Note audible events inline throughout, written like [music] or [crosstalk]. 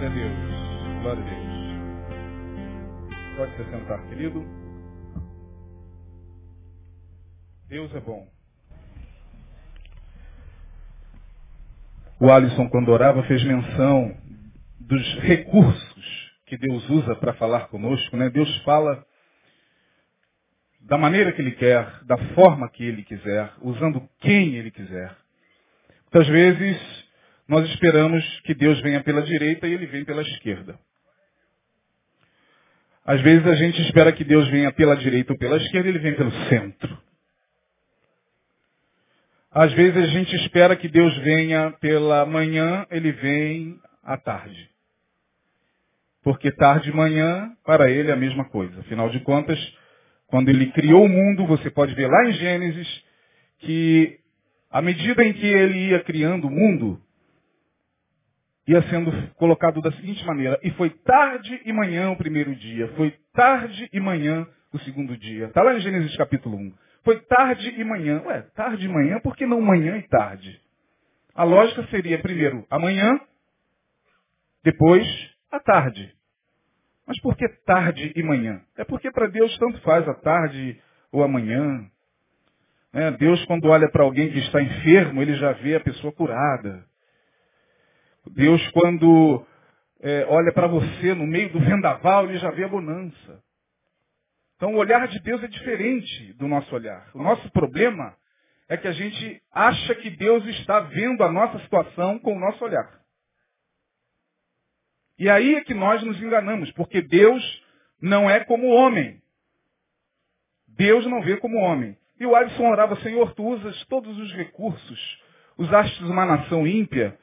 Glória a Deus. Glória a Deus. Pode se sentar, querido. Deus é bom. O Alisson, quando orava, fez menção dos recursos que Deus usa para falar conosco. Né? Deus fala da maneira que Ele quer, da forma que Ele quiser, usando quem Ele quiser. Muitas vezes nós esperamos que Deus venha pela direita e Ele vem pela esquerda. Às vezes a gente espera que Deus venha pela direita ou pela esquerda Ele vem pelo centro. Às vezes a gente espera que Deus venha pela manhã, Ele vem à tarde. Porque tarde e manhã, para Ele é a mesma coisa. Afinal de contas, quando Ele criou o mundo, você pode ver lá em Gênesis, que à medida em que Ele ia criando o mundo, ia sendo colocado da seguinte maneira, e foi tarde e manhã o primeiro dia, foi tarde e manhã o segundo dia. Está lá em Gênesis capítulo 1. Foi tarde e manhã. Ué, tarde e manhã, por que não manhã e tarde? A lógica seria primeiro amanhã, depois a tarde. Mas por que tarde e manhã? É porque para Deus tanto faz a tarde ou amanhã. É, Deus, quando olha para alguém que está enfermo, ele já vê a pessoa curada. Deus, quando é, olha para você no meio do vendaval, ele já vê a bonança. Então o olhar de Deus é diferente do nosso olhar. O nosso problema é que a gente acha que Deus está vendo a nossa situação com o nosso olhar. E aí é que nós nos enganamos, porque Deus não é como o homem. Deus não vê como homem. E o Alisson orava, Senhor, tu usas todos os recursos, usaste uma nação ímpia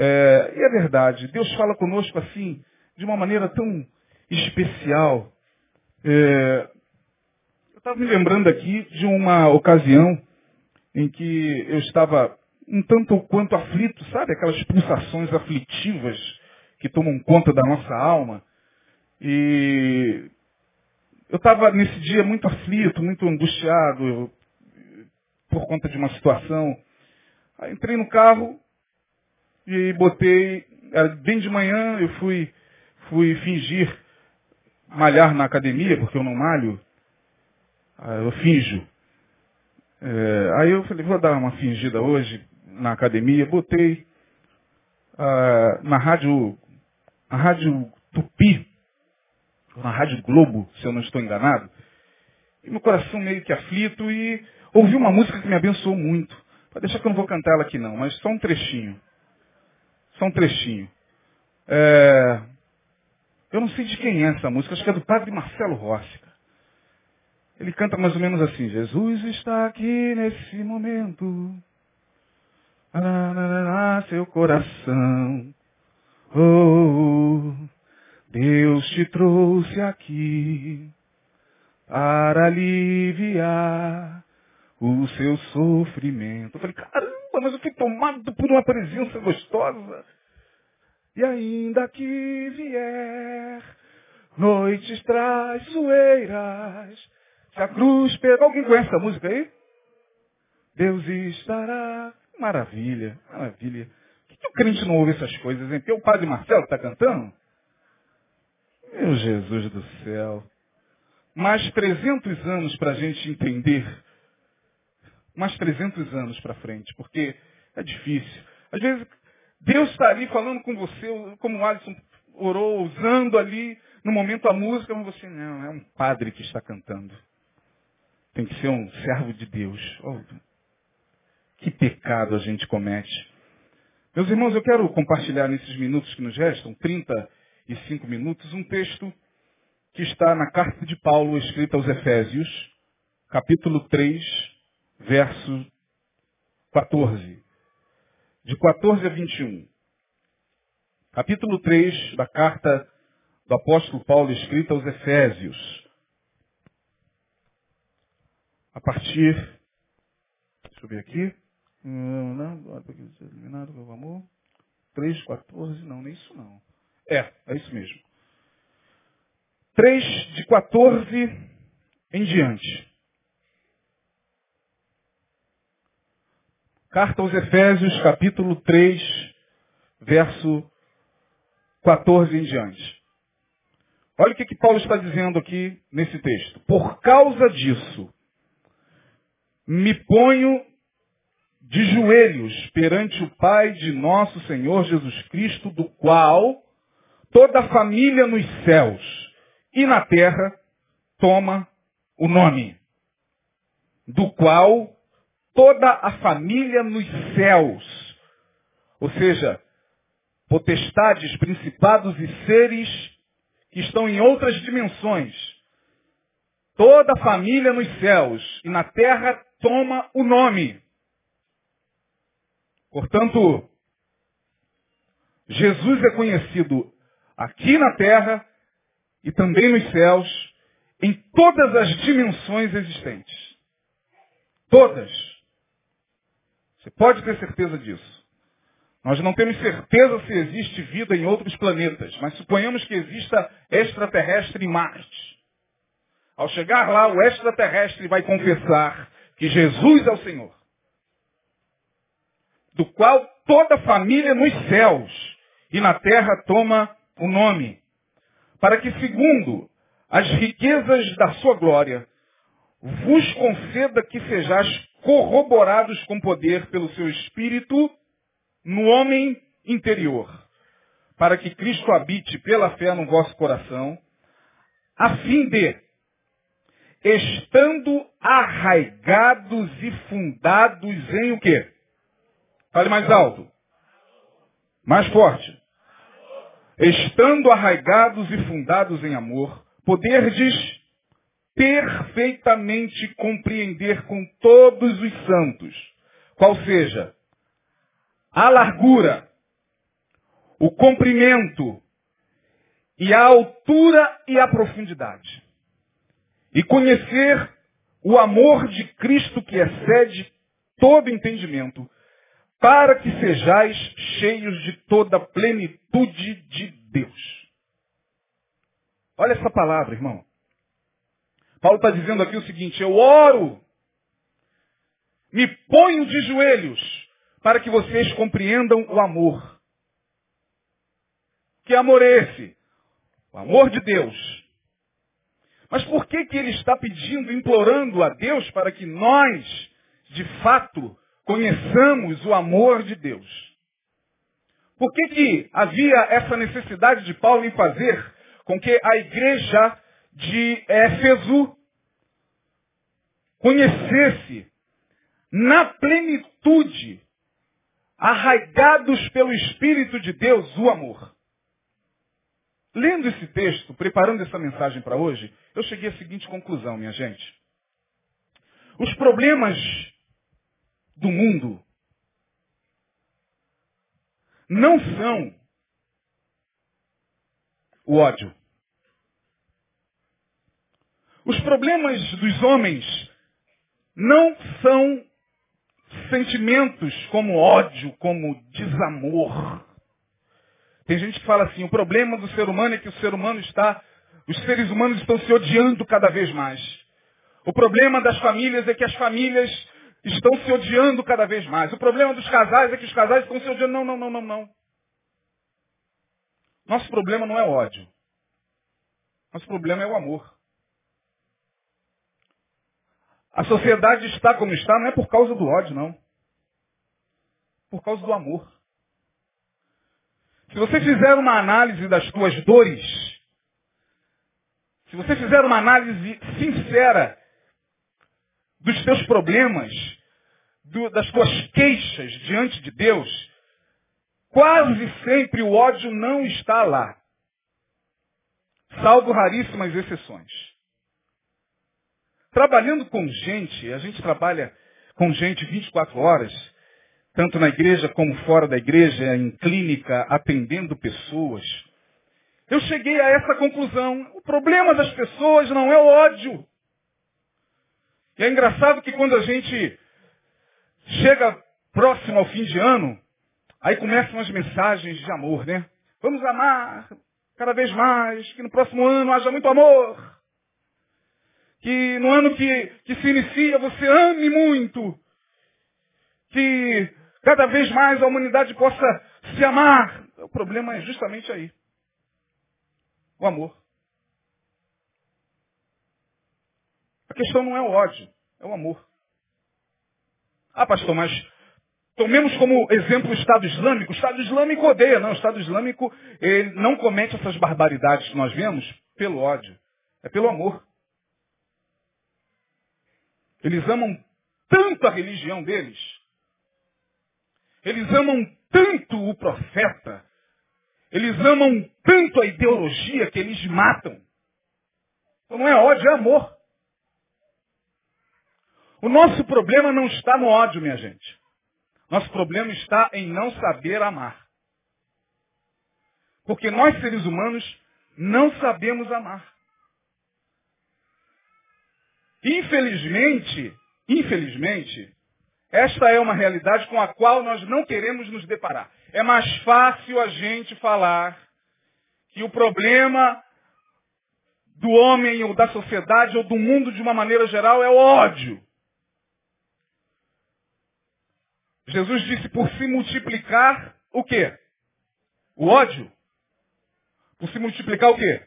é, e é verdade, Deus fala conosco assim, de uma maneira tão especial. É, eu estava me lembrando aqui de uma ocasião em que eu estava um tanto quanto aflito, sabe? Aquelas pulsações aflitivas que tomam conta da nossa alma. E eu estava nesse dia muito aflito, muito angustiado por conta de uma situação. Aí entrei no carro, e botei, bem de manhã, eu fui, fui fingir malhar na academia, porque eu não malho, ah, eu finjo. É, aí eu falei, vou dar uma fingida hoje na academia, botei ah, na rádio, na rádio Tupi, na rádio Globo, se eu não estou enganado, e meu coração meio que aflito e ouvi uma música que me abençoou muito. Pode deixar que eu não vou cantar ela aqui não, mas só um trechinho. Só um trechinho. É... Eu não sei de quem é essa música, acho que é do padre Marcelo Rossi. Ele canta mais ou menos assim, Jesus está aqui nesse momento. Ararará, seu coração. Oh, Deus te trouxe aqui para aliviar o seu sofrimento. Eu falei, caramba, mas eu fui tomado por uma presença gostosa. E ainda que vier noites traiçoeiras, se a cruz pegar... Alguém conhece essa música aí? Deus estará... Maravilha, maravilha. Por que, que o crente não ouve essas coisas, hein? Porque o padre Marcelo está cantando? Meu Jesus do céu. Mais 300 anos para a gente entender mais 300 anos para frente, porque é difícil. Às vezes, Deus está ali falando com você, como o Alisson orou, usando ali, no momento a música, mas você não, é um padre que está cantando. Tem que ser um servo de Deus. Oh, que pecado a gente comete. Meus irmãos, eu quero compartilhar nesses minutos que nos restam, 35 minutos, um texto que está na carta de Paulo escrita aos Efésios, capítulo 3, verso 14. De 14 a 21. Capítulo 3 da carta do apóstolo Paulo escrita aos Efésios. A partir. Deixa eu ver aqui. Eliminado pelo amor. 3, 14, não, nem isso não. É, é isso mesmo. 3 de 14 em diante. Carta aos Efésios, capítulo 3, verso 14 em diante. Olha o que, que Paulo está dizendo aqui nesse texto. Por causa disso, me ponho de joelhos perante o Pai de nosso Senhor Jesus Cristo, do qual toda a família nos céus e na terra toma o nome. Do qual toda a família nos céus, ou seja, potestades, principados e seres que estão em outras dimensões, toda a família nos céus e na terra toma o nome. Portanto, Jesus é conhecido aqui na terra e também nos céus, em todas as dimensões existentes. Todas. Você pode ter certeza disso. Nós não temos certeza se existe vida em outros planetas, mas suponhamos que exista extraterrestre em Marte. Ao chegar lá, o extraterrestre vai confessar que Jesus é o Senhor. Do qual toda a família nos céus e na terra toma o nome. Para que, segundo as riquezas da sua glória, vos conceda que sejais corroborados com poder pelo seu Espírito no homem interior, para que Cristo habite pela fé no vosso coração, a fim de, estando arraigados e fundados em o quê? Fale mais alto. Mais forte. Estando arraigados e fundados em amor, poderdes perfeitamente compreender com todos os santos, qual seja a largura, o comprimento e a altura e a profundidade. E conhecer o amor de Cristo que excede todo entendimento, para que sejais cheios de toda a plenitude de Deus. Olha essa palavra, irmão. Paulo está dizendo aqui o seguinte, eu oro, me ponho de joelhos, para que vocês compreendam o amor. Que amor é esse? O amor de Deus. Mas por que, que ele está pedindo, implorando a Deus para que nós, de fato, conheçamos o amor de Deus? Por que, que havia essa necessidade de Paulo em fazer com que a igreja de Éfeso conhecesse na plenitude, arraigados pelo Espírito de Deus, o amor? Lendo esse texto, preparando essa mensagem para hoje, eu cheguei à seguinte conclusão, minha gente. Os problemas do mundo não são o ódio. Os problemas dos homens não são sentimentos como ódio, como desamor. Tem gente que fala assim, o problema do ser humano é que o ser humano está, os seres humanos estão se odiando cada vez mais. O problema das famílias é que as famílias estão se odiando cada vez mais. O problema dos casais é que os casais estão se odiando. Não, não, não, não, não. Nosso problema não é ódio. Nosso problema é o amor. A sociedade está como está não é por causa do ódio, não. Por causa do amor. Se você fizer uma análise das tuas dores, se você fizer uma análise sincera dos teus problemas, do, das tuas queixas diante de Deus, quase sempre o ódio não está lá. Salvo raríssimas exceções. Trabalhando com gente, a gente trabalha com gente 24 horas, tanto na igreja como fora da igreja, em clínica, atendendo pessoas. Eu cheguei a essa conclusão. O problema das pessoas não é o ódio. E é engraçado que quando a gente chega próximo ao fim de ano, aí começam as mensagens de amor, né? Vamos amar cada vez mais, que no próximo ano haja muito amor. Que no ano que, que se inicia você ame muito. Que cada vez mais a humanidade possa se amar. O problema é justamente aí. O amor. A questão não é o ódio, é o amor. Ah, pastor, mas tomemos como exemplo o Estado Islâmico. O Estado Islâmico odeia, não. O Estado Islâmico ele não comete essas barbaridades que nós vemos pelo ódio. É pelo amor. Eles amam tanto a religião deles. Eles amam tanto o profeta. Eles amam tanto a ideologia que eles matam. Então não é ódio, é amor. O nosso problema não está no ódio, minha gente. Nosso problema está em não saber amar. Porque nós, seres humanos, não sabemos amar. Infelizmente, infelizmente, esta é uma realidade com a qual nós não queremos nos deparar. É mais fácil a gente falar que o problema do homem ou da sociedade ou do mundo de uma maneira geral é o ódio. Jesus disse por se multiplicar o quê? O ódio. Por se multiplicar o quê?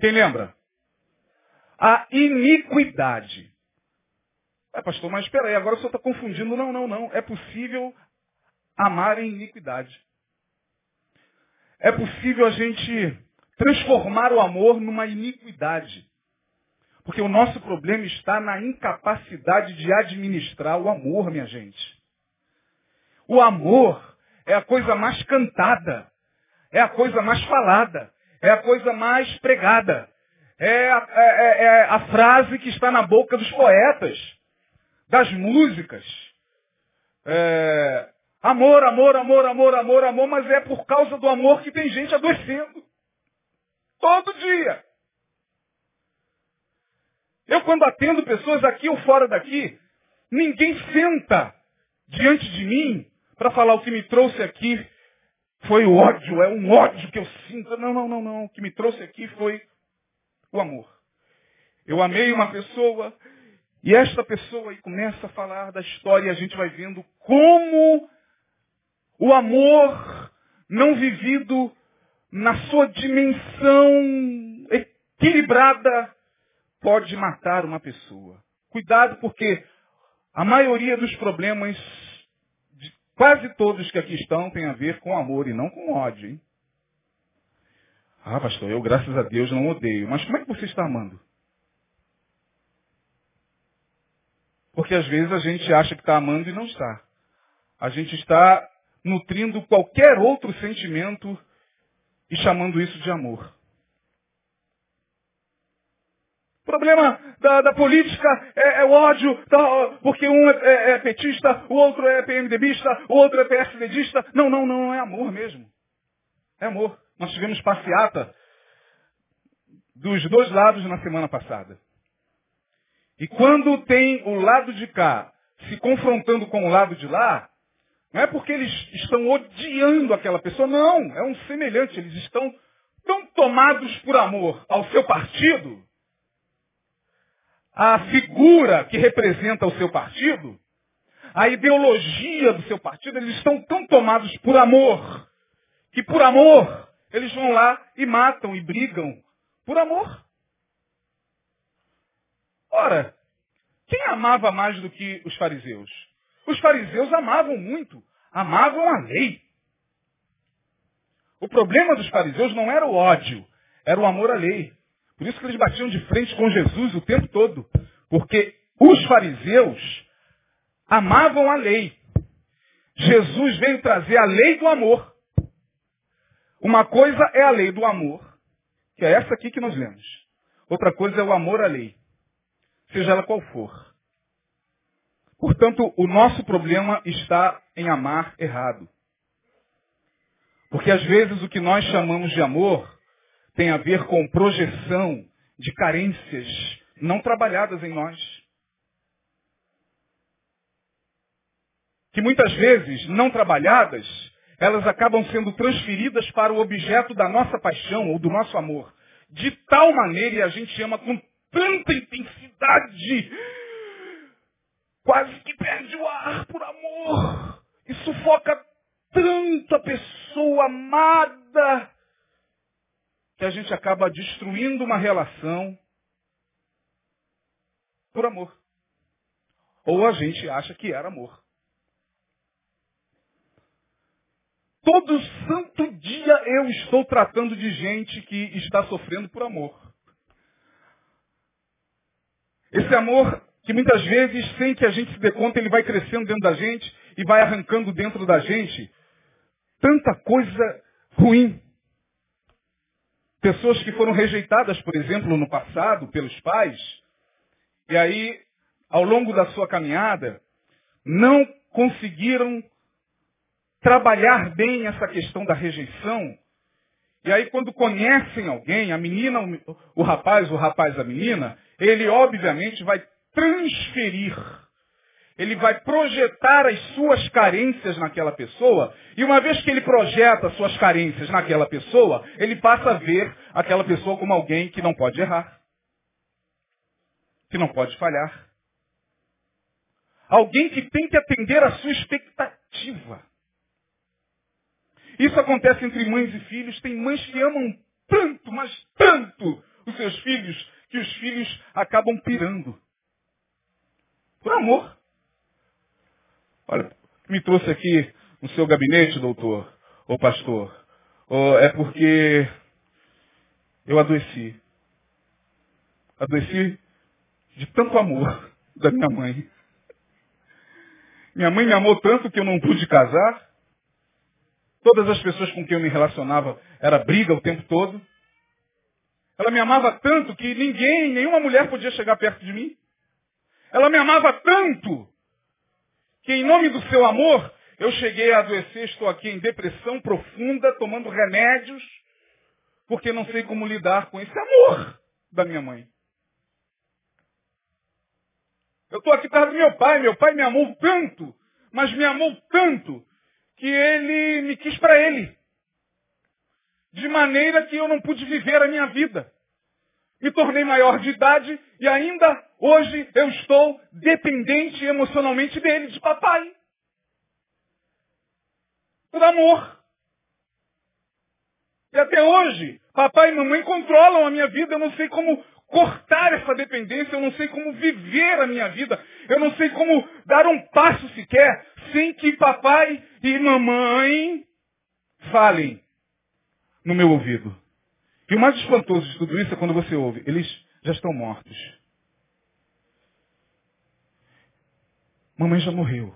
Quem lembra? A iniquidade. É, pastor, mas espera aí, agora o senhor está confundindo. Não, não, não. É possível amar em iniquidade. É possível a gente transformar o amor numa iniquidade. Porque o nosso problema está na incapacidade de administrar o amor, minha gente. O amor é a coisa mais cantada, é a coisa mais falada, é a coisa mais pregada. É a, é, é, é a frase que está na boca dos poetas, das músicas. É, amor, amor, amor, amor, amor, amor, mas é por causa do amor que tem gente adoecendo. Todo dia. Eu quando atendo pessoas aqui ou fora daqui, ninguém senta diante de mim para falar o que me trouxe aqui foi o ódio, é um ódio que eu sinto. Não, não, não, não. O que me trouxe aqui foi o amor. Eu amei uma pessoa e esta pessoa aí começa a falar da história e a gente vai vendo como o amor não vivido na sua dimensão equilibrada pode matar uma pessoa. Cuidado porque a maioria dos problemas Quase todos que aqui estão têm a ver com amor e não com ódio, hein? Ah, pastor, eu graças a Deus não odeio. Mas como é que você está amando? Porque às vezes a gente acha que está amando e não está. A gente está nutrindo qualquer outro sentimento e chamando isso de amor. O problema da, da política é, é, o ódio, tá, porque um é, é, é, petista, o outro é PMDBista, o outro é PSDBista. Não, não, não, é amor mesmo. É amor. Nós tivemos passeata dos dois lados na semana passada. E quando tem o lado de cá se confrontando com o lado de lá, não é porque eles estão odiando aquela pessoa, não, é um semelhante. Eles estão tão tomados por amor ao seu partido a figura que representa o seu partido, a ideologia do seu partido, eles estão tão tomados por amor, que por amor eles vão lá e matam e brigam. Por amor. Ora, quem amava mais do que os fariseus? Os fariseus amavam muito, amavam a lei. O problema dos fariseus não era o ódio, era o amor à lei. Por isso que eles batiam de frente com Jesus o tempo todo. Porque os fariseus amavam a lei. Jesus veio trazer a lei do amor. Uma coisa é a lei do amor, que é essa aqui que nós lemos. Outra coisa é o amor à lei, seja ela qual for. Portanto, o nosso problema está em amar errado. Porque às vezes o que nós chamamos de amor tem a ver com projeção de carências não trabalhadas em nós. Que muitas vezes, não trabalhadas, elas acabam sendo transferidas para o objeto da nossa paixão ou do nosso amor. De tal maneira, e a gente ama com tanta intensidade, quase que perde o ar por amor. E sufoca tanto a pessoa amada que a gente acaba destruindo uma relação por amor. Ou a gente acha que era amor. Todo santo dia eu estou tratando de gente que está sofrendo por amor. Esse amor que muitas vezes, sem que a gente se dê conta, ele vai crescendo dentro da gente e vai arrancando dentro da gente tanta coisa ruim. Pessoas que foram rejeitadas, por exemplo, no passado pelos pais, e aí, ao longo da sua caminhada, não conseguiram trabalhar bem essa questão da rejeição. E aí, quando conhecem alguém, a menina, o rapaz, o rapaz, a menina, ele obviamente vai transferir. Ele vai projetar as suas carências naquela pessoa, e uma vez que ele projeta suas carências naquela pessoa, ele passa a ver aquela pessoa como alguém que não pode errar, que não pode falhar. Alguém que tem que atender a sua expectativa. Isso acontece entre mães e filhos. Tem mães que amam tanto, mas tanto os seus filhos, que os filhos acabam pirando. Por amor. Olha, me trouxe aqui no seu gabinete, doutor, ou pastor, ou é porque eu adoeci. Adoeci de tanto amor da minha mãe. Minha mãe me amou tanto que eu não pude casar. Todas as pessoas com quem eu me relacionava era briga o tempo todo. Ela me amava tanto que ninguém, nenhuma mulher podia chegar perto de mim. Ela me amava tanto que em nome do seu amor eu cheguei a adoecer, estou aqui em depressão profunda, tomando remédios, porque não sei como lidar com esse amor da minha mãe. Eu estou aqui perto do meu pai, meu pai me amou tanto, mas me amou tanto, que ele me quis para ele. De maneira que eu não pude viver a minha vida. Me tornei maior de idade e ainda hoje eu estou dependente emocionalmente dele, de papai. Por amor. E até hoje, papai e mamãe controlam a minha vida. Eu não sei como cortar essa dependência, eu não sei como viver a minha vida, eu não sei como dar um passo sequer sem que papai e mamãe falem no meu ouvido. E o mais espantoso de tudo isso é quando você ouve, eles já estão mortos. Mamãe já morreu.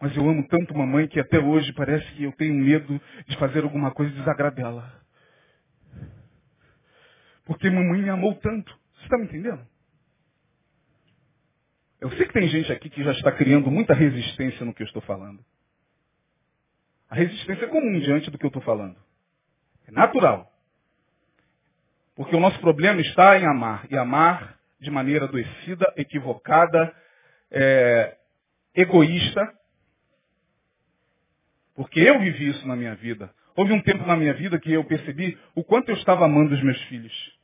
Mas eu amo tanto mamãe que até hoje parece que eu tenho medo de fazer alguma coisa e desagradar ela. Porque mamãe me amou tanto. Você está me entendendo? Eu sei que tem gente aqui que já está criando muita resistência no que eu estou falando. A resistência é comum diante do que eu estou falando. É natural. Porque o nosso problema está em amar. E amar de maneira adoecida, equivocada, é, egoísta. Porque eu vivi isso na minha vida. Houve um tempo na minha vida que eu percebi o quanto eu estava amando os meus filhos.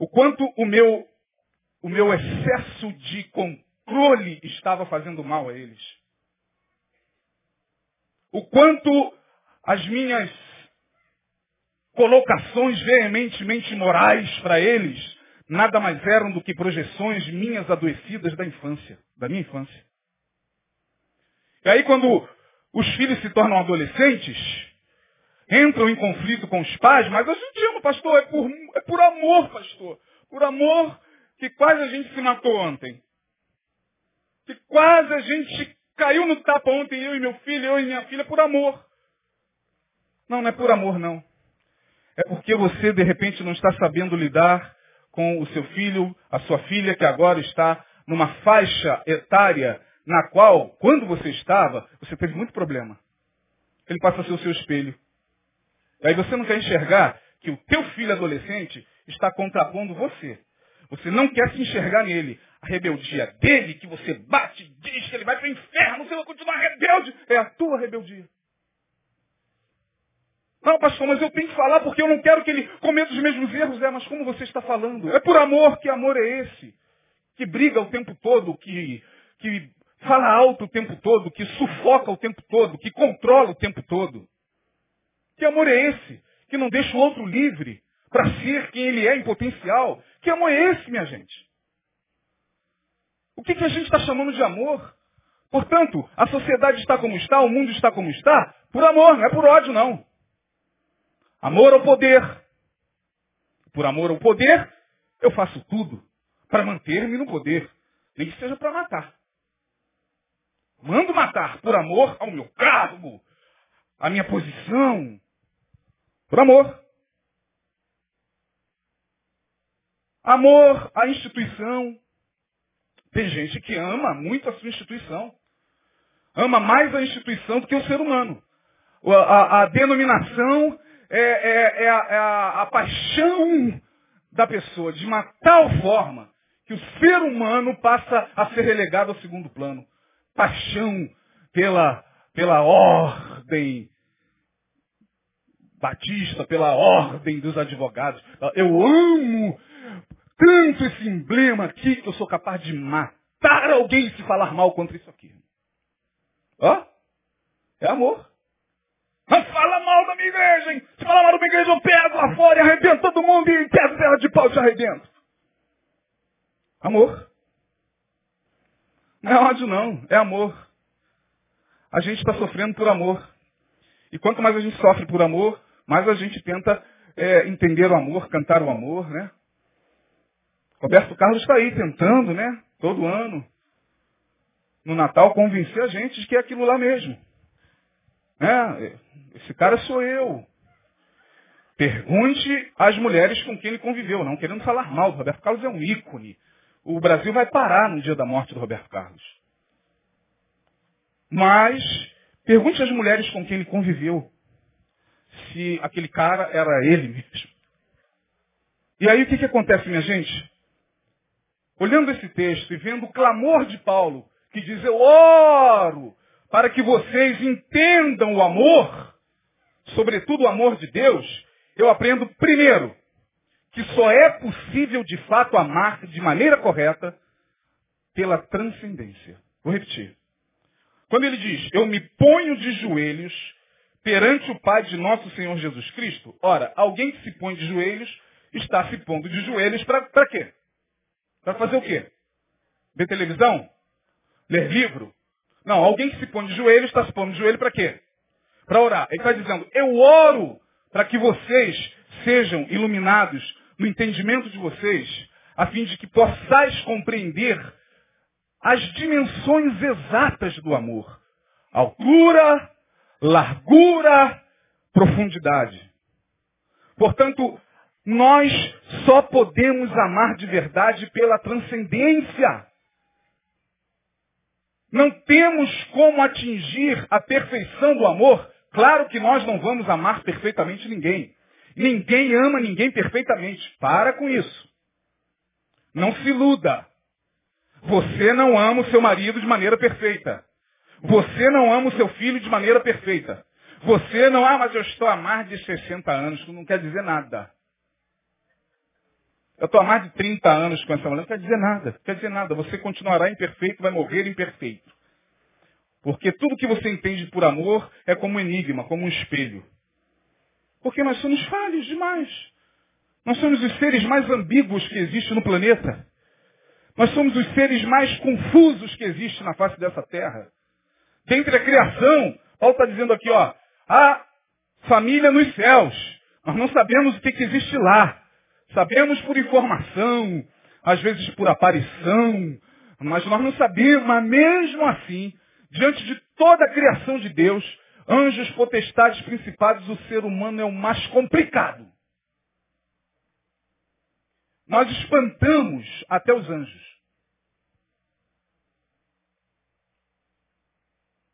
O quanto o meu, o meu excesso de controle estava fazendo mal a eles. O quanto as minhas colocações veementemente morais para eles nada mais eram do que projeções minhas adoecidas da infância, da minha infância. E aí quando os filhos se tornam adolescentes, entram em conflito com os pais, mas a gente ama, pastor, é por, é por amor, pastor. Por amor que quase a gente se matou ontem. Que quase a gente caiu no tapa ontem, eu e meu filho, eu e minha filha, por amor. Não, não é por amor, não. É porque você, de repente, não está sabendo lidar com o seu filho, a sua filha, que agora está numa faixa etária na qual, quando você estava, você teve muito problema. Ele passa a ser o seu espelho. E aí você não quer enxergar que o teu filho adolescente está contrapondo você. Você não quer se enxergar nele. A rebeldia dele, que você bate, diz que ele vai para o inferno, você vai continuar rebelde, é a tua rebeldia. Não, pastor, mas eu tenho que falar porque eu não quero que ele cometa os mesmos erros. É, mas como você está falando? É por amor. Que amor é esse? Que briga o tempo todo, que, que fala alto o tempo todo, que sufoca o tempo todo, que controla o tempo todo. Que amor é esse? Que não deixa o outro livre para ser quem ele é em potencial. Que amor é esse, minha gente? O que, que a gente está chamando de amor? Portanto, a sociedade está como está, o mundo está como está, por amor, não é por ódio, não. Amor ao poder. Por amor ao poder, eu faço tudo para manter-me no poder, nem que seja para matar. Mando matar por amor ao meu cargo, à minha posição. Por amor. Amor à instituição. Tem gente que ama muito a sua instituição. Ama mais a instituição do que o ser humano. A, a, a denominação é, é, é, a, é a, paixão da pessoa de uma tal forma que o ser humano passa a ser relegado ao segundo plano. Paixão pela, pela ordem batista, pela ordem dos advogados. Eu amo tanto esse emblema aqui que eu sou capaz de matar alguém se falar mal contra isso aqui. Ó, é amor. Não fala mal da minha igreja, hein? Se falar mal da minha igreja, eu pego lá fora e arrebento todo mundo e pego terra de pau e te arrebento. Amor. Não é ódio não, é amor. A gente está sofrendo por amor. E quanto mais a gente sofre por amor, mais a gente tenta é, entender o amor, cantar o amor, né? Roberto Carlos está aí tentando, né? Todo ano, no Natal, convencer a gente de que é aquilo lá mesmo. É, esse cara sou eu. Pergunte às mulheres com quem ele conviveu, não querendo falar mal. O Roberto Carlos é um ícone. O Brasil vai parar no dia da morte do Roberto Carlos. Mas, pergunte às mulheres com quem ele conviveu se aquele cara era ele mesmo. E aí o que, que acontece, minha gente? Olhando esse texto e vendo o clamor de Paulo, que diz, eu oro para que vocês entendam o amor, sobretudo o amor de Deus, eu aprendo primeiro que só é possível de fato amar de maneira correta pela transcendência. Vou repetir. Quando ele diz, eu me ponho de joelhos perante o Pai de nosso Senhor Jesus Cristo, ora, alguém que se põe de joelhos está se pondo de joelhos para quê? Para fazer o quê? Ver televisão? Ler livro? Não, alguém que se põe de joelho está se pondo de joelho para quê? Para orar. Ele está dizendo, eu oro para que vocês sejam iluminados no entendimento de vocês, a fim de que possais compreender as dimensões exatas do amor. Altura, largura, profundidade. Portanto, nós só podemos amar de verdade pela transcendência. Não temos como atingir a perfeição do amor. Claro que nós não vamos amar perfeitamente ninguém. Ninguém ama ninguém perfeitamente. Para com isso. Não se iluda. Você não ama o seu marido de maneira perfeita. Você não ama o seu filho de maneira perfeita. Você não, ah, mas eu estou há mais de 60 anos. Não quer dizer nada. Eu estou há mais de 30 anos com essa mulher. Não quer dizer nada. Não quer dizer nada. Você continuará imperfeito, vai morrer imperfeito. Porque tudo que você entende por amor é como um enigma, como um espelho. Porque nós somos falhos demais. Nós somos os seres mais ambíguos que existem no planeta. Nós somos os seres mais confusos que existem na face dessa terra. Dentre a criação, Paulo está dizendo aqui, ó, a família nos céus. Nós não sabemos o que, que existe lá. Sabemos por informação, às vezes por aparição, mas nós não sabemos, mas mesmo assim, diante de toda a criação de Deus, anjos, potestades, principados, o ser humano é o mais complicado. Nós espantamos até os anjos.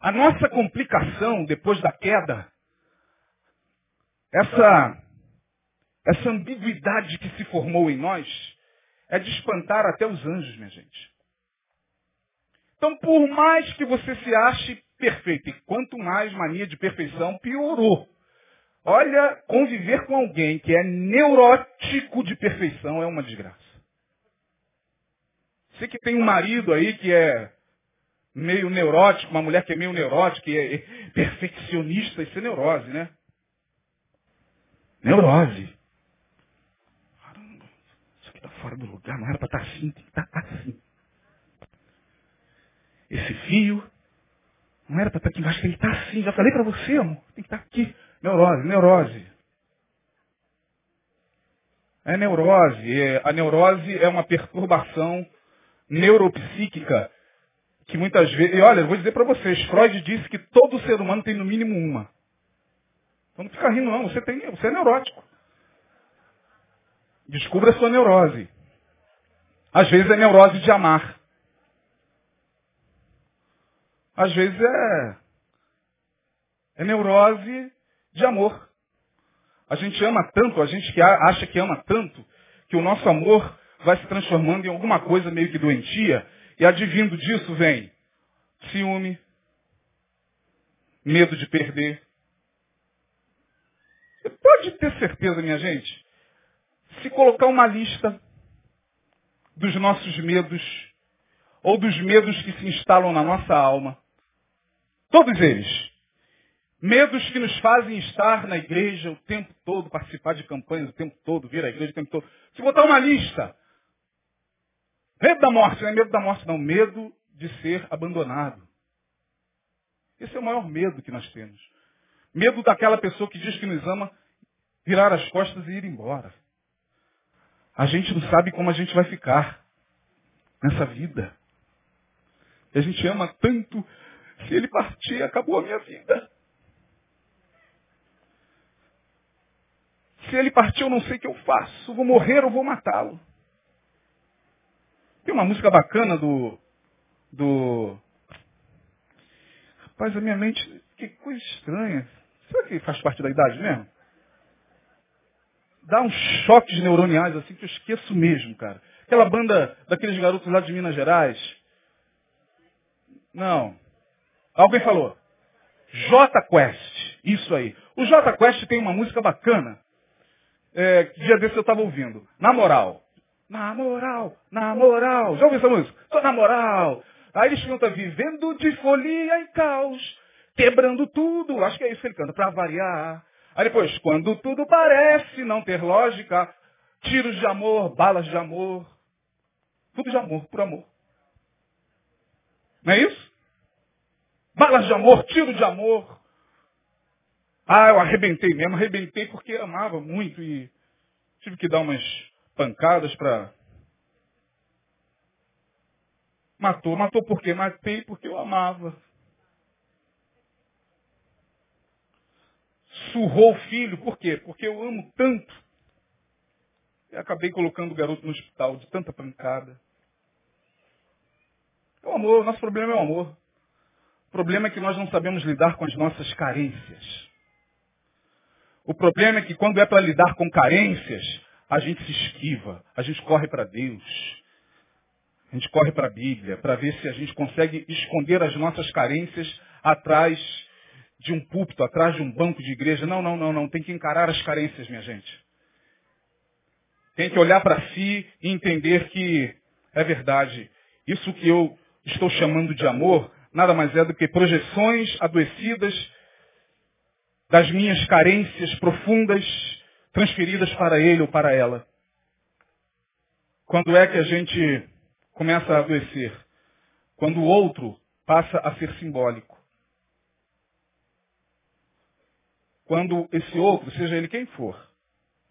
A nossa complicação depois da queda, essa essa ambiguidade que se formou em nós é de espantar até os anjos, minha gente. Então, por mais que você se ache perfeito, e quanto mais mania de perfeição, piorou. Olha, conviver com alguém que é neurótico de perfeição é uma desgraça. Você que tem um marido aí que é meio neurótico, uma mulher que é meio neurótica e é perfeccionista, isso é neurose, né? Neurose. Caramba, isso aqui está fora do lugar, não era para estar tá assim, tem que estar tá assim. Esse fio não era para estar tá aqui embaixo, tem que estar assim. Já falei para você, amor, tem que estar aqui. Neurose, neurose. É neurose. É, a neurose é uma perturbação neuropsíquica que muitas vezes. E olha, eu vou dizer para vocês, Freud disse que todo ser humano tem no mínimo uma. Então não fica rindo, não. Você, tem, você é neurótico. Descubra a sua neurose. Às vezes é neurose de amar. Às vezes é, é neurose de amor. A gente ama tanto, a gente que acha que ama tanto, que o nosso amor vai se transformando em alguma coisa meio que doentia, e advindo disso vem ciúme, medo de perder. Você pode ter certeza, minha gente, se colocar uma lista dos nossos medos, ou dos medos que se instalam na nossa alma, todos eles, Medos que nos fazem estar na igreja o tempo todo, participar de campanhas o tempo todo, vir à igreja o tempo todo. Se botar uma lista. Medo da morte, não é medo da morte, não. Medo de ser abandonado. Esse é o maior medo que nós temos. Medo daquela pessoa que diz que nos ama virar as costas e ir embora. A gente não sabe como a gente vai ficar nessa vida. E a gente ama tanto. Se ele partir, acabou a minha vida. Se ele partir, eu não sei o que eu faço. Vou morrer ou vou matá-lo. Tem uma música bacana do. do. Rapaz, a minha mente. Que coisa estranha. Será que faz parte da idade mesmo? Dá uns choques neuroniais assim que eu esqueço mesmo, cara. Aquela banda daqueles garotos lá de Minas Gerais. Não. Alguém falou. J Quest. Isso aí. O J Quest tem uma música bacana é, dia desse eu estava ouvindo. Na moral. Na moral, na moral. Já ouviu essa música? Tô na moral. Aí eles cantam vivendo de folia e caos, quebrando tudo. Acho que é isso que ele canta, para variar. Aí depois, quando tudo parece não ter lógica, tiros de amor, balas de amor. Tudo de amor, por amor. Não é isso? Balas de amor, tiro de amor. Ah, eu arrebentei mesmo, arrebentei porque amava muito e tive que dar umas pancadas para. Matou. Matou por quê? Matei porque eu amava. Surrou o filho, por quê? Porque eu amo tanto. E acabei colocando o garoto no hospital de tanta pancada. É o amor, nosso problema é o amor. O problema é que nós não sabemos lidar com as nossas carências. O problema é que quando é para lidar com carências, a gente se esquiva, a gente corre para Deus. A gente corre para a Bíblia para ver se a gente consegue esconder as nossas carências atrás de um púlpito, atrás de um banco de igreja. Não, não, não, não. Tem que encarar as carências, minha gente. Tem que olhar para si e entender que é verdade. Isso que eu estou chamando de amor nada mais é do que projeções adoecidas das minhas carências profundas transferidas para ele ou para ela. Quando é que a gente começa a adoecer? Quando o outro passa a ser simbólico. Quando esse outro, seja ele quem for,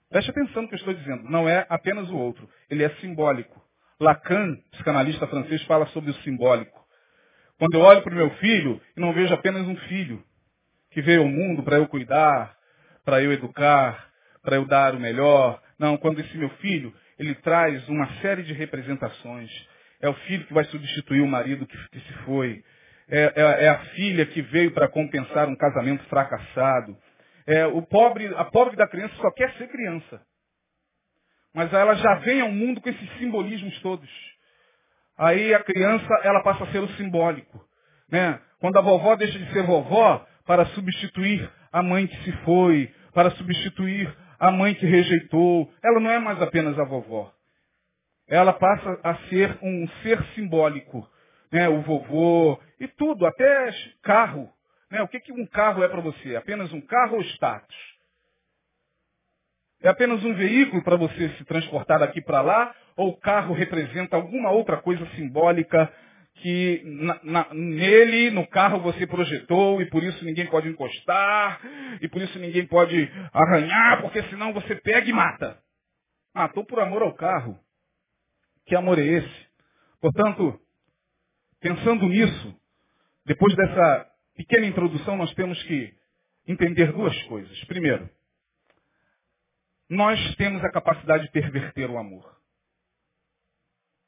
preste atenção no que eu estou dizendo, não é apenas o outro, ele é simbólico. Lacan, psicanalista francês, fala sobre o simbólico. Quando eu olho para o meu filho e não vejo apenas um filho, que veio ao mundo para eu cuidar, para eu educar, para eu dar o melhor. Não, quando esse meu filho, ele traz uma série de representações. É o filho que vai substituir o marido que, que se foi. É, é, é, a filha que veio para compensar um casamento fracassado. É, o pobre, a pobre da criança só quer ser criança. Mas ela já vem ao mundo com esses simbolismos todos. Aí a criança, ela passa a ser o simbólico. Né? Quando a vovó deixa de ser vovó, para substituir a mãe que se foi, para substituir a mãe que rejeitou. Ela não é mais apenas a vovó. Ela passa a ser um ser simbólico. Né? O vovô e tudo, até carro. Né? O que, que um carro é para você? Apenas um carro ou status? é apenas um veículo para você se transportar daqui para lá, ou o carro representa alguma outra coisa simbólica que na, na, nele, no carro, você projetou e por isso ninguém pode encostar, e por isso ninguém pode arranhar, porque senão você pega e mata. Matou por amor ao carro. Que amor é esse? Portanto, pensando nisso, depois dessa pequena introdução, nós temos que entender duas coisas. Primeiro, nós temos a capacidade de perverter o amor.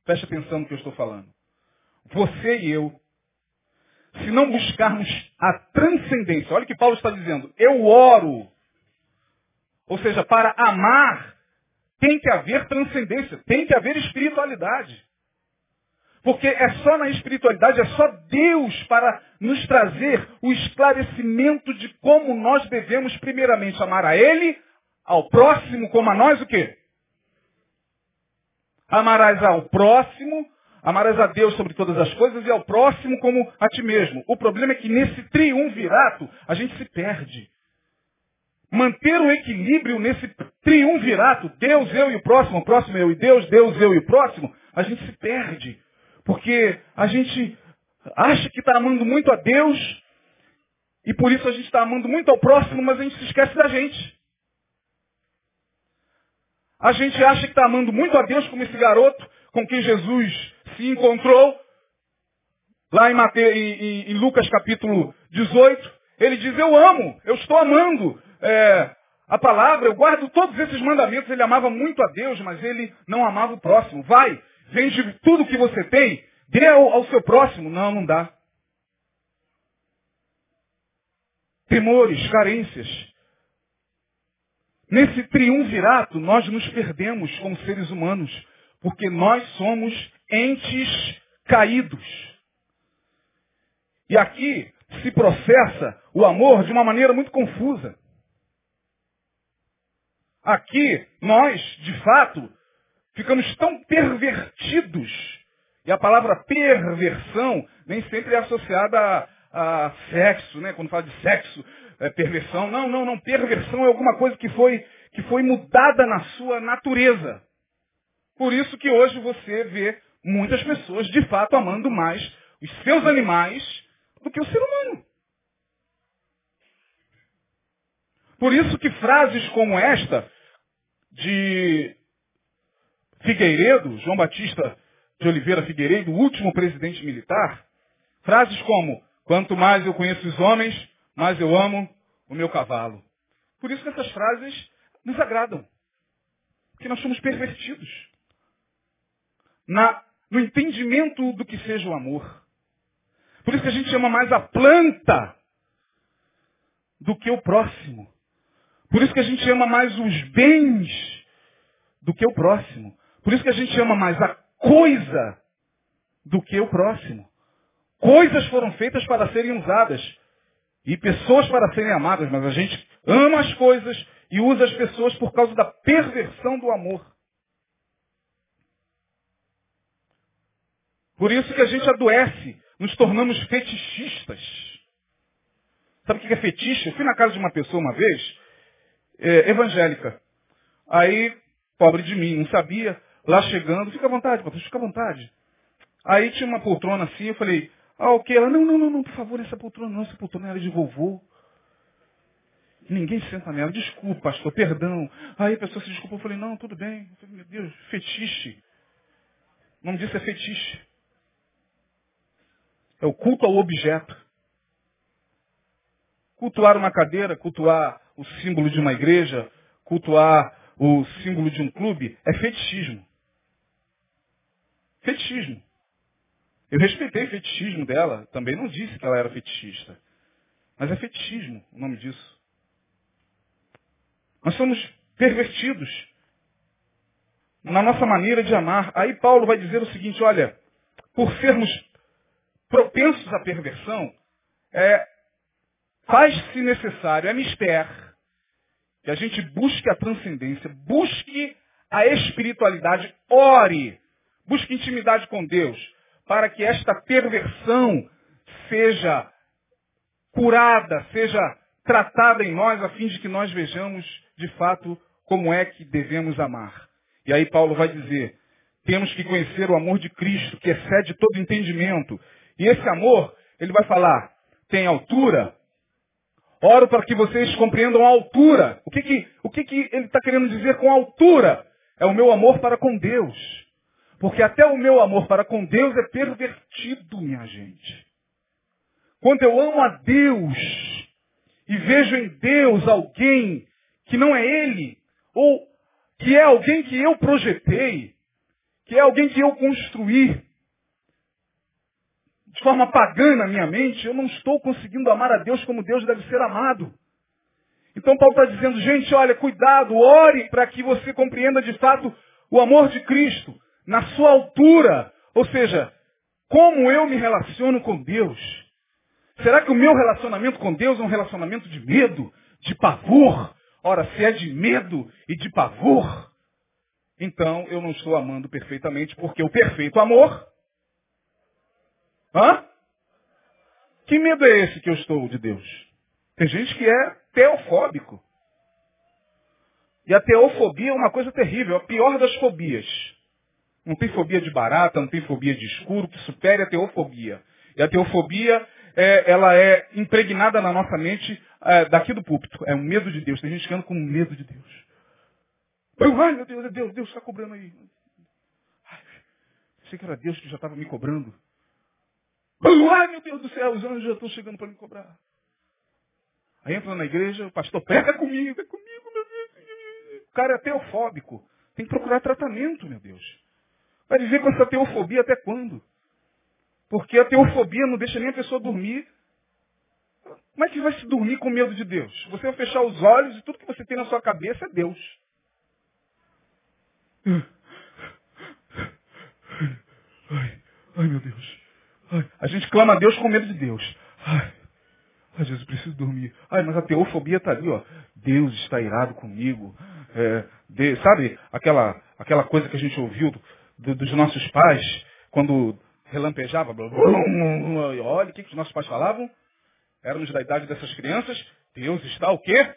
Preste atenção no que eu estou falando. Você e eu, se não buscarmos a transcendência, olha o que Paulo está dizendo, eu oro. Ou seja, para amar tem que haver transcendência, tem que haver espiritualidade. Porque é só na espiritualidade, é só Deus para nos trazer o esclarecimento de como nós devemos primeiramente amar a Ele, ao próximo como a nós o quê? Amarás ao próximo, amarás a Deus sobre todas as coisas e ao próximo como a ti mesmo. O problema é que nesse triunvirato a gente se perde. Manter o equilíbrio nesse triunvirato, Deus, eu e o próximo, o próximo eu e Deus, Deus, eu e o próximo, a gente se perde. Porque a gente acha que está amando muito a Deus e por isso a gente está amando muito ao próximo, mas a gente se esquece da gente. A gente acha que está amando muito a Deus como esse garoto com quem Jesus se encontrou. Lá em, Mateus, em, em Lucas capítulo 18, ele diz, eu amo, eu estou amando é, a palavra, eu guardo todos esses mandamentos. Ele amava muito a Deus, mas ele não amava o próximo. Vai, vende tudo que você tem, dê ao, ao seu próximo. Não, não dá. Temores, carências, Nesse triunvirato, nós nos perdemos como seres humanos, porque nós somos entes caídos. E aqui se processa o amor de uma maneira muito confusa. Aqui, nós, de fato, ficamos tão pervertidos. E a palavra perversão nem sempre é associada a, a sexo, né? Quando fala de sexo, é, perversão. Não, não, não. Perversão é alguma coisa que foi, que foi mudada na sua natureza. Por isso que hoje você vê muitas pessoas de fato amando mais os seus animais do que o ser humano. Por isso que frases como esta de Figueiredo, João Batista de Oliveira Figueiredo, o último presidente militar, frases como quanto mais eu conheço os homens, mas eu amo o meu cavalo. Por isso que essas frases nos agradam. Porque nós somos pervertidos. Na, no entendimento do que seja o amor. Por isso que a gente ama mais a planta do que o próximo. Por isso que a gente ama mais os bens do que o próximo. Por isso que a gente ama mais a coisa do que o próximo. Coisas foram feitas para serem usadas e pessoas para serem amadas, mas a gente ama as coisas e usa as pessoas por causa da perversão do amor. Por isso que a gente adoece, nos tornamos fetichistas. Sabe o que é fetiche? Eu fui na casa de uma pessoa uma vez, é, evangélica. Aí, pobre de mim, não sabia, lá chegando, fica à vontade, pastor, fica à vontade. Aí tinha uma poltrona assim, eu falei, ah, ok. Ela, não, não, não, não, por favor, essa poltrona não, essa poltrona era de vovô. Ninguém senta nela. Desculpa, pastor, perdão. Aí a pessoa se desculpou. Eu falei, não, tudo bem. Falei, meu Deus, fetiche. O nome disso é fetiche. É o culto ao objeto. Cultuar uma cadeira, cultuar o símbolo de uma igreja, cultuar o símbolo de um clube, é fetichismo. Fetichismo. Eu respeitei o fetichismo dela, também não disse que ela era fetichista. Mas é fetichismo o nome disso. Nós somos pervertidos na nossa maneira de amar. Aí Paulo vai dizer o seguinte, olha, por sermos propensos à perversão, é, faz-se necessário, é mister, que a gente busque a transcendência, busque a espiritualidade, ore, busque intimidade com Deus, para que esta perversão seja curada, seja tratada em nós, a fim de que nós vejamos, de fato, como é que devemos amar. E aí Paulo vai dizer, temos que conhecer o amor de Cristo, que excede todo entendimento. E esse amor, ele vai falar, tem altura. Oro para que vocês compreendam a altura. O que, que, o que, que ele está querendo dizer com altura? É o meu amor para com Deus. Porque até o meu amor para com Deus é pervertido, minha gente. Quando eu amo a Deus e vejo em Deus alguém que não é Ele, ou que é alguém que eu projetei, que é alguém que eu construí, de forma pagã na minha mente, eu não estou conseguindo amar a Deus como Deus deve ser amado. Então Paulo está dizendo, gente, olha, cuidado, ore para que você compreenda de fato o amor de Cristo na sua altura. Ou seja, como eu me relaciono com Deus. Será que o meu relacionamento com Deus é um relacionamento de medo, de pavor? Ora, se é de medo e de pavor, então eu não estou amando perfeitamente, porque o perfeito amor. Hã? Que medo é esse que eu estou de Deus? Tem gente que é teofóbico. E a teofobia é uma coisa terrível, a pior das fobias. Não tem fobia de barata, não tem fobia de escuro, que supere a teofobia. E a teofobia, é, ela é impregnada na nossa mente é, daqui do púlpito. É um medo de Deus. Tem gente que anda com medo de Deus. Ai, meu Deus, é Deus, Deus está cobrando aí. Ai, pensei que era Deus que já estava me cobrando. Ai, meu Deus do céu, os anjos já estão chegando para me cobrar. Aí entra na igreja, o pastor, pega comigo, é comigo, meu Deus. O cara é teofóbico. Tem que procurar tratamento, meu Deus. Vai viver com essa teofobia até quando? Porque a teofobia não deixa nem a pessoa dormir. Como é que vai se dormir com medo de Deus? Você vai fechar os olhos e tudo que você tem na sua cabeça é Deus. Ai, ai meu Deus. A gente clama a Deus com medo de Deus. Ai, Jesus, preciso dormir. Ai, mas a teofobia está ali, ó. Deus está irado comigo. É, de, sabe aquela, aquela coisa que a gente ouviu do, dos nossos pais, quando relampejava, blá, blá, blá, olha, o que, que os nossos pais falavam? Éramos da idade dessas crianças, Deus está o quê?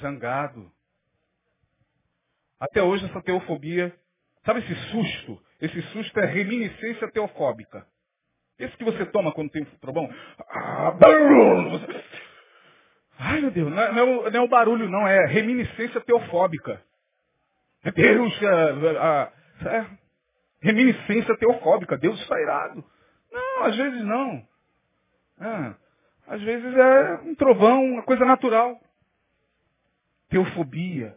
Zangado. Até hoje essa teofobia, sabe esse susto? Esse susto é reminiscência teofóbica. Esse que você toma quando tem trovão. Ah, Ai meu Deus, não é, não é, o barulho não, é reminiscência teofóbica. É Deus, é, é, reminiscência teofóbica, Deus está irado. Não, às vezes não. É, às vezes é um trovão, uma coisa natural. Teofobia.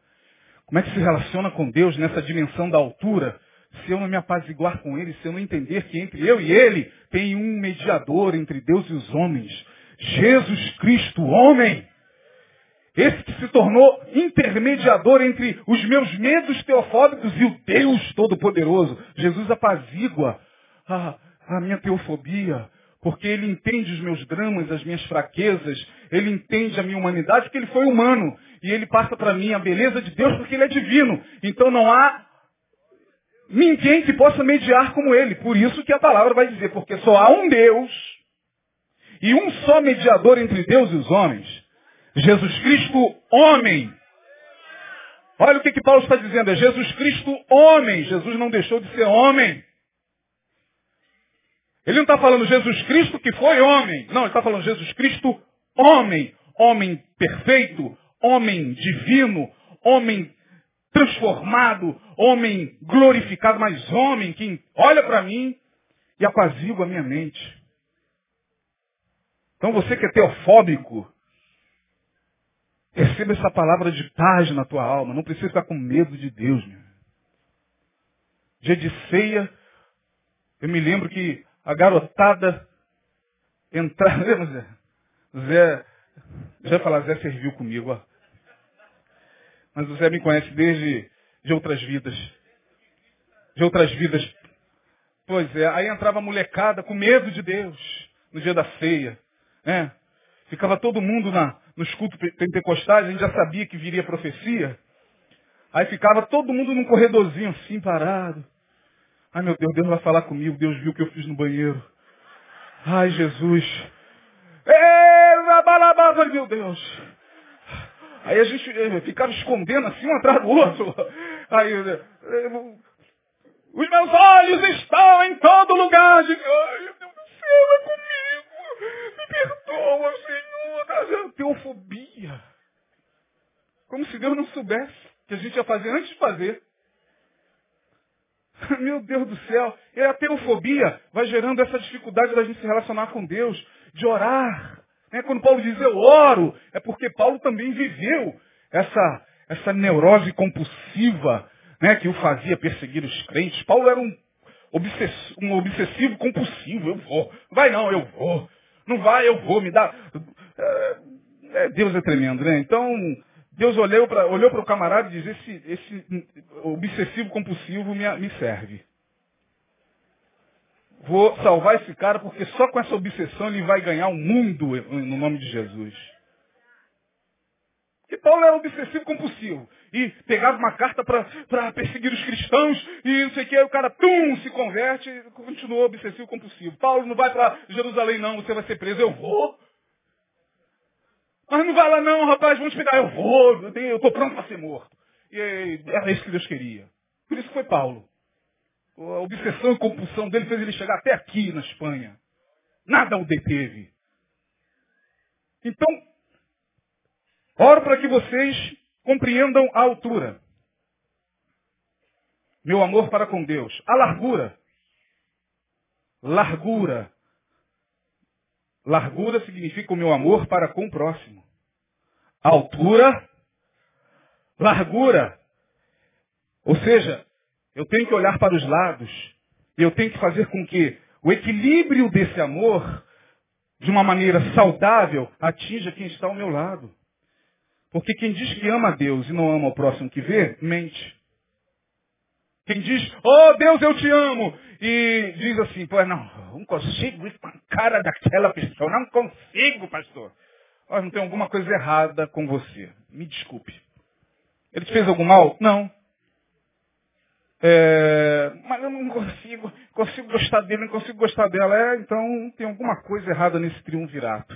Como é que se relaciona com Deus nessa dimensão da altura? Se eu não me apaziguar com Ele, se eu não entender que entre eu e Ele tem um mediador entre Deus e os homens. Jesus Cristo, homem. Esse que se tornou intermediador entre os meus medos teofóbicos e o Deus Todo-Poderoso. Jesus apazigua a, a minha teofobia, porque ele entende os meus dramas, as minhas fraquezas, ele entende a minha humanidade, porque ele foi humano. E ele passa para mim a beleza de Deus, porque ele é divino. Então não há ninguém que possa mediar como ele. Por isso que a palavra vai dizer, porque só há um Deus e um só mediador entre Deus e os homens. Jesus Cristo, homem. Olha o que, que Paulo está dizendo, é Jesus Cristo, homem. Jesus não deixou de ser homem. Ele não está falando Jesus Cristo que foi homem. Não, ele está falando Jesus Cristo, homem. Homem perfeito, homem divino, homem transformado, homem glorificado, mas homem que olha para mim e apazigua a minha mente. Então você que é teofóbico, receba essa palavra de paz na tua alma. Não precisa ficar com medo de Deus. Meu. Dia de ceia, eu me lembro que a garotada entrava. [laughs] Zé? Zé, já falar, Zé serviu comigo, ó. Mas o Zé me conhece desde de outras vidas. De outras vidas. Pois é, aí entrava a molecada com medo de Deus no dia da ceia. Né? Ficava todo mundo na, nos cultos pentecostais, a gente já sabia que viria profecia. Aí ficava todo mundo num corredorzinho assim, parado. Ai meu Deus, Deus vai falar comigo, Deus viu o que eu fiz no banheiro. Ai Jesus. Ei, meu Deus. Aí a gente eh, ficava escondendo assim um atrás do outro. Aí, eh, os meus olhos estão em todo lugar. Digo, Ai, meu Deus do céu, é comigo. Me perdoa, Senhor. Teofobia. Como se Deus não soubesse que a gente ia fazer antes de fazer. [laughs] Meu Deus do céu. E a teofobia vai gerando essa dificuldade da gente se relacionar com Deus, de orar. Né? Quando Paulo diz eu oro, é porque Paulo também viveu essa, essa neurose compulsiva né, que o fazia perseguir os crentes. Paulo era um, obsessivo, um obsessivo compulsivo. Eu vou. Vai não, eu vou. Não vai, eu vou. Me dá. É, é, Deus é tremendo, né? Então, Deus olhou para olhou o camarada e disse, esse, esse obsessivo compulsivo me, me serve. Vou salvar esse cara porque só com essa obsessão ele vai ganhar o mundo no nome de Jesus. Que Paulo era obsessivo compulsivo. E pegava uma carta para perseguir os cristãos e não sei o que, aí o cara, tum, se converte e continuou obsessivo compulsivo. Paulo não vai para Jerusalém não, você vai ser preso. Eu vou. Mas não vai lá não, rapaz, vamos pegar. Eu vou, eu estou pronto para ser morto. E era isso que Deus queria. Por isso foi Paulo. A obsessão e compulsão dele fez ele chegar até aqui na Espanha. Nada o deteve. Então, oro para que vocês compreendam a altura. Meu amor para com Deus. A largura. Largura. Largura significa o meu amor para com o próximo. Altura, largura. Ou seja, eu tenho que olhar para os lados e eu tenho que fazer com que o equilíbrio desse amor, de uma maneira saudável, atinja quem está ao meu lado. Porque quem diz que ama a Deus e não ama o próximo que vê, mente. Quem diz, oh Deus, eu te amo, e diz assim, pô, não, não consigo ir com a cara daquela pessoa, não consigo, pastor. Mas não tem alguma coisa errada com você. Me desculpe. Ele te fez algum mal? Não. É, mas eu não consigo, consigo gostar dele, não consigo gostar dela. É, então tem alguma coisa errada nesse triunvirato.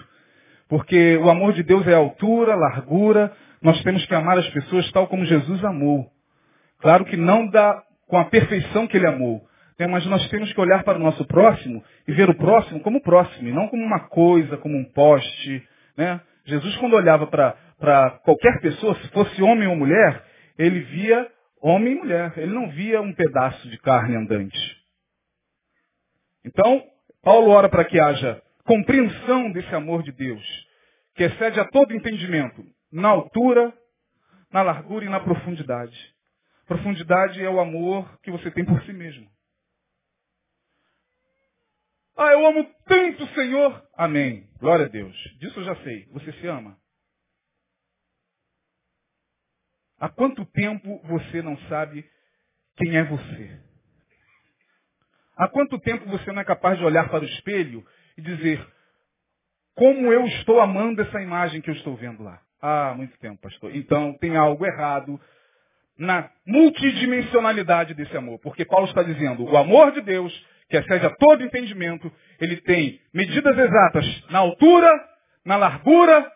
Porque o amor de Deus é altura, largura. Nós temos que amar as pessoas tal como Jesus amou. Claro que não dá com a perfeição que ele amou. Né? Mas nós temos que olhar para o nosso próximo e ver o próximo como próximo, e não como uma coisa, como um poste. Né? Jesus, quando olhava para qualquer pessoa, se fosse homem ou mulher, ele via homem e mulher. Ele não via um pedaço de carne andante. Então, Paulo ora para que haja compreensão desse amor de Deus, que excede a todo entendimento, na altura, na largura e na profundidade. Profundidade é o amor que você tem por si mesmo. Ah, eu amo tanto o Senhor. Amém. Glória a Deus. Disso eu já sei. Você se ama? Há quanto tempo você não sabe quem é você? Há quanto tempo você não é capaz de olhar para o espelho e dizer, como eu estou amando essa imagem que eu estou vendo lá? Ah, muito tempo, pastor. Então tem algo errado na multidimensionalidade desse amor. Porque Paulo está dizendo, o amor de Deus, que excede a todo entendimento, ele tem medidas exatas na altura, na largura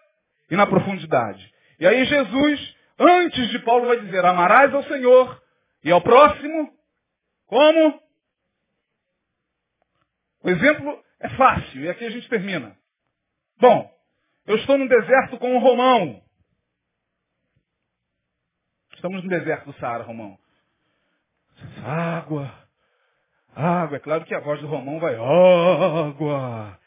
e na profundidade. E aí Jesus, antes de Paulo, vai dizer, amarás ao Senhor e ao próximo, como? O exemplo é fácil, e aqui a gente termina. Bom, eu estou num deserto com um romão. Estamos no deserto do Saara, Romão. Água. Água. É claro que a voz do Romão vai, água.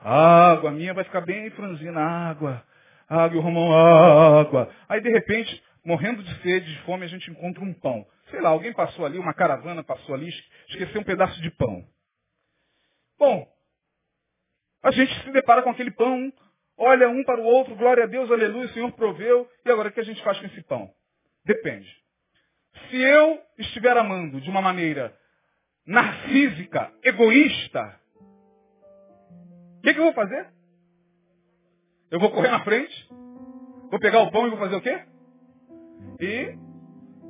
Água. A minha vai ficar bem franzina. Água. Água e Romão, água. Aí, de repente, morrendo de sede, de fome, a gente encontra um pão. Sei lá, alguém passou ali, uma caravana passou ali, esqueceu um pedaço de pão. Bom, a gente se depara com aquele pão, olha um para o outro, glória a Deus, aleluia, o Senhor proveu, e agora o que a gente faz com esse pão? Depende. Se eu estiver amando de uma maneira narcísica, egoísta, o que, que eu vou fazer? Eu vou correr na frente, vou pegar o pão e vou fazer o quê? E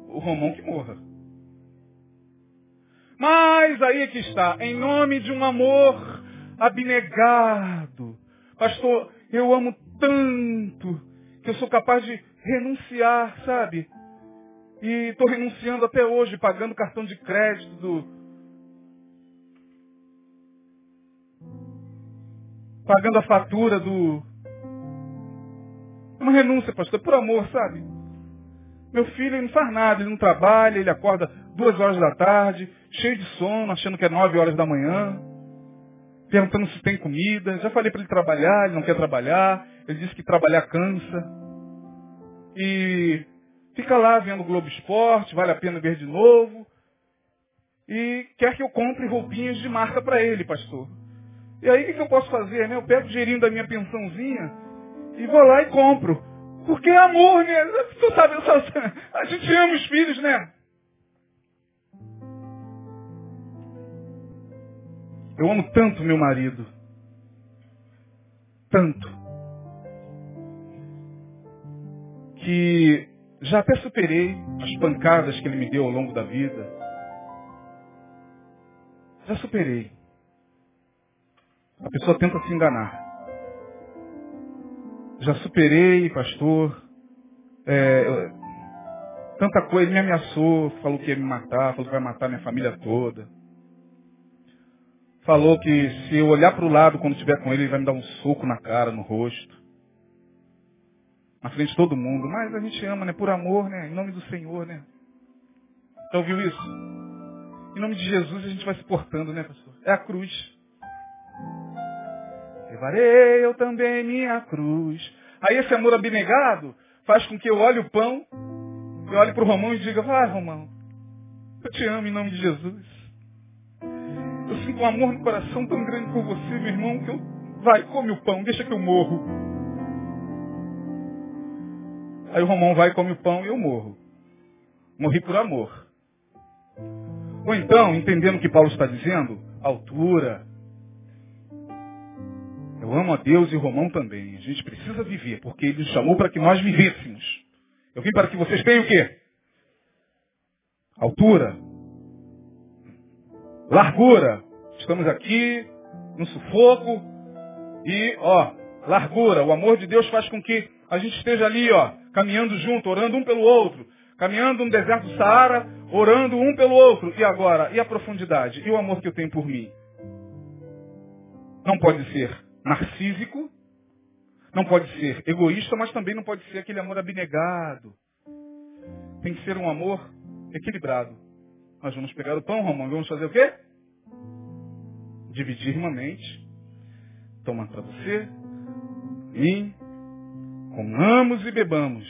o Romão que morra. Mas aí é que está, em nome de um amor abnegado. Pastor, eu amo tanto que eu sou capaz de renunciar, sabe? E estou renunciando até hoje, pagando cartão de crédito do. Pagando a fatura do. Uma renúncia, pastor, por amor, sabe? Meu filho ele não faz nada, ele não trabalha, ele acorda duas horas da tarde, cheio de sono, achando que é nove horas da manhã, perguntando se tem comida. Já falei para ele trabalhar, ele não quer trabalhar, ele disse que trabalhar cansa. E fica lá vendo o Globo Esporte, vale a pena ver de novo. E quer que eu compre roupinhas de marca para ele, pastor. E aí o que eu posso fazer? Né? Eu pego o dinheirinho da minha pensãozinha e vou lá e compro. Porque é amor, né? Tu sabe, a gente ama os filhos, né? Eu amo tanto meu marido. Tanto. Que já até superei as pancadas que ele me deu ao longo da vida. Já superei. A pessoa tenta se enganar. Já superei, pastor. É, tanta coisa, me ameaçou, falou que ia me matar, falou que vai matar minha família toda. Falou que se eu olhar para o lado quando estiver com ele, ele vai me dar um soco na cara, no rosto na frente de todo mundo. Mas a gente ama, né? Por amor, né? Em nome do Senhor, né? Já ouviu isso? Em nome de Jesus a gente vai se portando, né, pastor? É a cruz. Levarei eu também minha cruz. Aí esse amor abnegado faz com que eu olhe o pão, eu olhe para o Romão e diga, vai Romão, eu te amo em nome de Jesus. Eu sinto um amor no coração tão grande por você, meu irmão, que eu, vai, come o pão, deixa que eu morro. Aí o Romão vai, come o pão e eu morro. Morri por amor. Ou então, entendendo o que Paulo está dizendo, altura. Eu amo a Deus e Romão também. A gente precisa viver, porque ele nos chamou para que nós vivêssemos. Eu vim para que vocês tenham o quê? Altura. Largura. Estamos aqui no sufoco. E, ó, largura. O amor de Deus faz com que a gente esteja ali, ó, caminhando junto, orando um pelo outro, caminhando no deserto do Saara, orando um pelo outro. E agora, e a profundidade? E o amor que eu tenho por mim? Não pode ser narcísico, não pode ser egoísta, mas também não pode ser aquele amor abnegado. Tem que ser um amor equilibrado. Nós vamos pegar o pão, Romão, vamos fazer o quê? Dividir irmãmente. Toma para você, mim, Comamos e bebamos,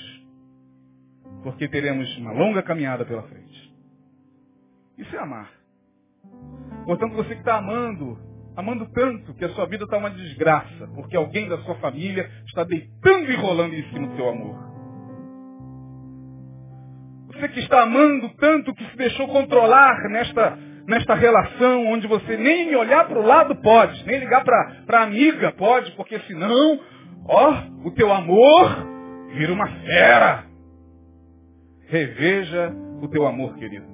porque teremos uma longa caminhada pela frente. Isso é amar. Portanto, você que está amando, amando tanto que a sua vida está uma desgraça, porque alguém da sua família está deitando e rolando em cima do seu amor. Você que está amando tanto que se deixou controlar nesta, nesta relação onde você nem olhar para o lado pode, nem ligar para a amiga pode, porque senão Ó, o teu amor vira uma fera. Reveja o teu amor, querido.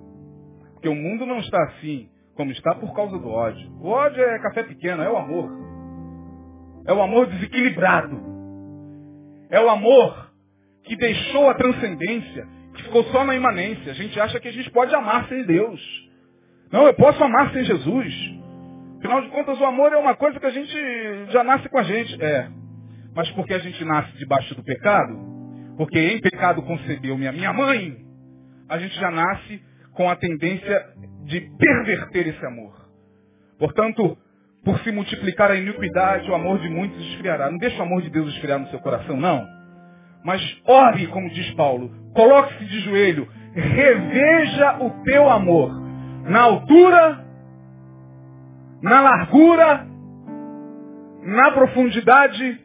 Porque o mundo não está assim como está por causa do ódio. O ódio é café pequeno, é o amor. É o amor desequilibrado. É o amor que deixou a transcendência, que ficou só na imanência. A gente acha que a gente pode amar sem Deus. Não, eu posso amar sem Jesus. Afinal de contas, o amor é uma coisa que a gente já nasce com a gente. É, mas porque a gente nasce debaixo do pecado, porque em pecado concebeu-me a minha mãe, a gente já nasce com a tendência de perverter esse amor. Portanto, por se multiplicar a iniquidade, o amor de muitos esfriará. Não deixa o amor de Deus esfriar no seu coração, não. Mas ore, como diz Paulo, coloque-se de joelho, reveja o teu amor na altura, na largura, na profundidade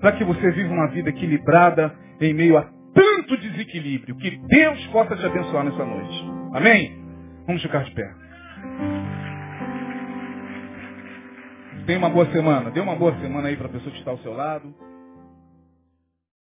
para que você viva uma vida equilibrada em meio a tanto desequilíbrio. Que Deus possa te abençoar nessa noite. Amém? Vamos ficar de pé. Tenha uma boa semana. Dê uma boa semana aí para a pessoa que está ao seu lado.